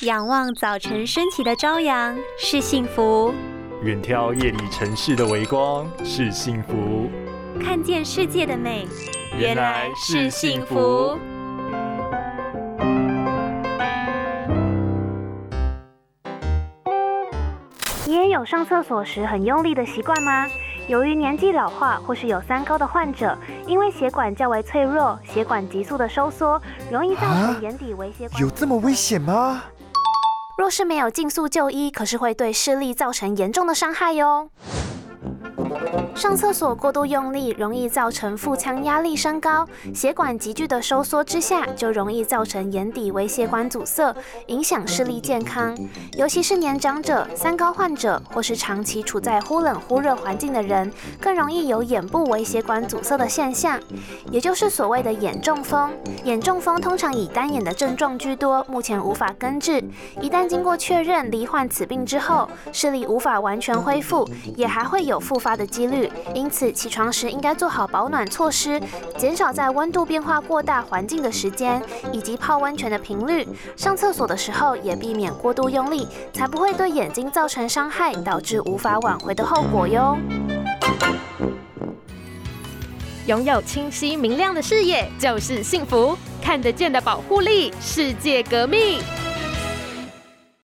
仰望早晨升起的朝阳是幸福，远眺夜里城市的微光是幸福，看见世界的美原来是幸福。你也有上厕所时很用力的习惯吗？由于年纪老化或是有三高的患者，因为血管较为脆弱，血管急速的收缩，容易造成眼底微血管。有这么危险吗？若是没有尽速就医，可是会对视力造成严重的伤害哟。上厕所过度用力，容易造成腹腔压力升高，血管急剧的收缩之下，就容易造成眼底微血管阻塞，影响视力健康。尤其是年长者、三高患者，或是长期处在忽冷忽热环境的人，更容易有眼部微血管阻塞的现象，也就是所谓的眼中风。眼中风通常以单眼的症状居多，目前无法根治。一旦经过确认罹患此病之后，视力无法完全恢复，也还会有复发的几率。因此，起床时应该做好保暖措施，减少在温度变化过大环境的时间，以及泡温泉的频率。上厕所的时候也避免过度用力，才不会对眼睛造成伤害，导致无法挽回的后果哟。拥有清晰明亮的视野就是幸福，看得见的保护力，世界革命。